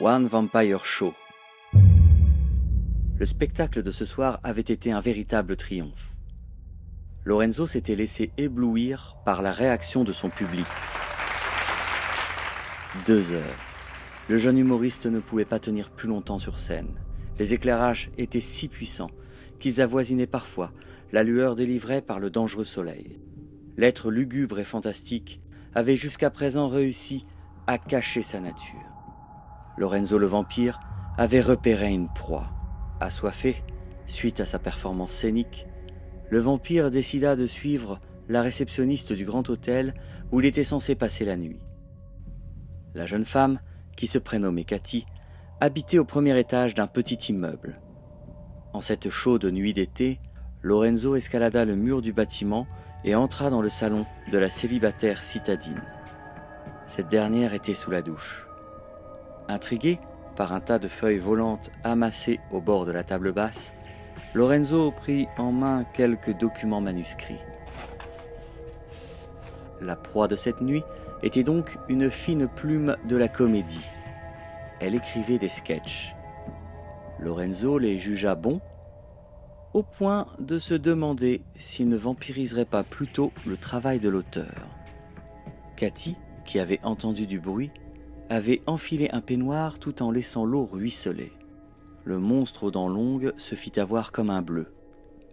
One Vampire Show. Le spectacle de ce soir avait été un véritable triomphe. Lorenzo s'était laissé éblouir par la réaction de son public. Deux heures. Le jeune humoriste ne pouvait pas tenir plus longtemps sur scène. Les éclairages étaient si puissants qu'ils avoisinaient parfois la lueur délivrée par le dangereux soleil. L'être lugubre et fantastique avait jusqu'à présent réussi à cacher sa nature. Lorenzo le vampire avait repéré une proie. Assoiffé, suite à sa performance scénique, le vampire décida de suivre la réceptionniste du grand hôtel où il était censé passer la nuit. La jeune femme, qui se prénommait Cathy, habitait au premier étage d'un petit immeuble. En cette chaude nuit d'été, Lorenzo escalada le mur du bâtiment et entra dans le salon de la célibataire citadine. Cette dernière était sous la douche. Intrigué par un tas de feuilles volantes amassées au bord de la table basse, Lorenzo prit en main quelques documents manuscrits. La proie de cette nuit était donc une fine plume de la comédie. Elle écrivait des sketchs. Lorenzo les jugea bons, au point de se demander s'il ne vampiriserait pas plutôt le travail de l'auteur. Cathy, qui avait entendu du bruit, avait enfilé un peignoir tout en laissant l'eau ruisseler. Le monstre aux dents longues se fit avoir comme un bleu.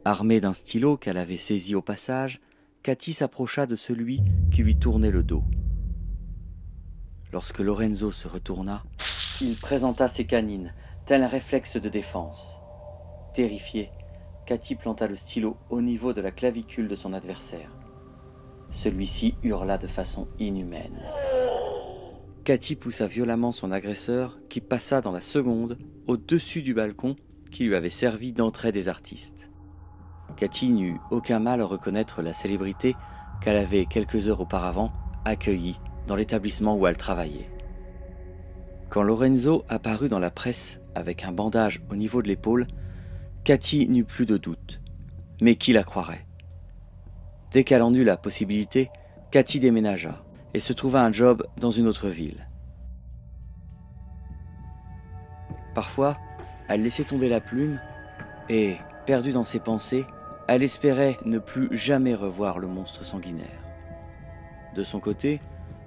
Armée d'un stylo qu'elle avait saisi au passage, Cathy s'approcha de celui qui lui tournait le dos. Lorsque Lorenzo se retourna, il présenta ses canines, tel un réflexe de défense. Terrifié, Cathy planta le stylo au niveau de la clavicule de son adversaire. Celui-ci hurla de façon inhumaine. Cathy poussa violemment son agresseur qui passa dans la seconde au-dessus du balcon qui lui avait servi d'entrée des artistes. Cathy n'eut aucun mal à reconnaître la célébrité qu'elle avait quelques heures auparavant accueillie dans l'établissement où elle travaillait. Quand Lorenzo apparut dans la presse avec un bandage au niveau de l'épaule, Cathy n'eut plus de doute. Mais qui la croirait? Dès qu'elle en eut la possibilité, Cathy déménagea et se trouva un job dans une autre ville. Parfois, elle laissait tomber la plume et, perdue dans ses pensées, elle espérait ne plus jamais revoir le monstre sanguinaire. De son côté,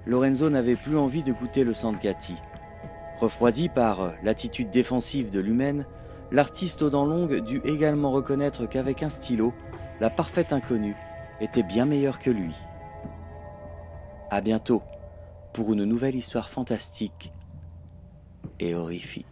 Lorenzo n'avait plus envie de goûter le sang de Cathy. Refroidi par l'attitude défensive de l'humaine, l'artiste aux dents longues dut également reconnaître qu'avec un stylo, la parfaite inconnue était bien meilleure que lui. À bientôt pour une nouvelle histoire fantastique et horrifique.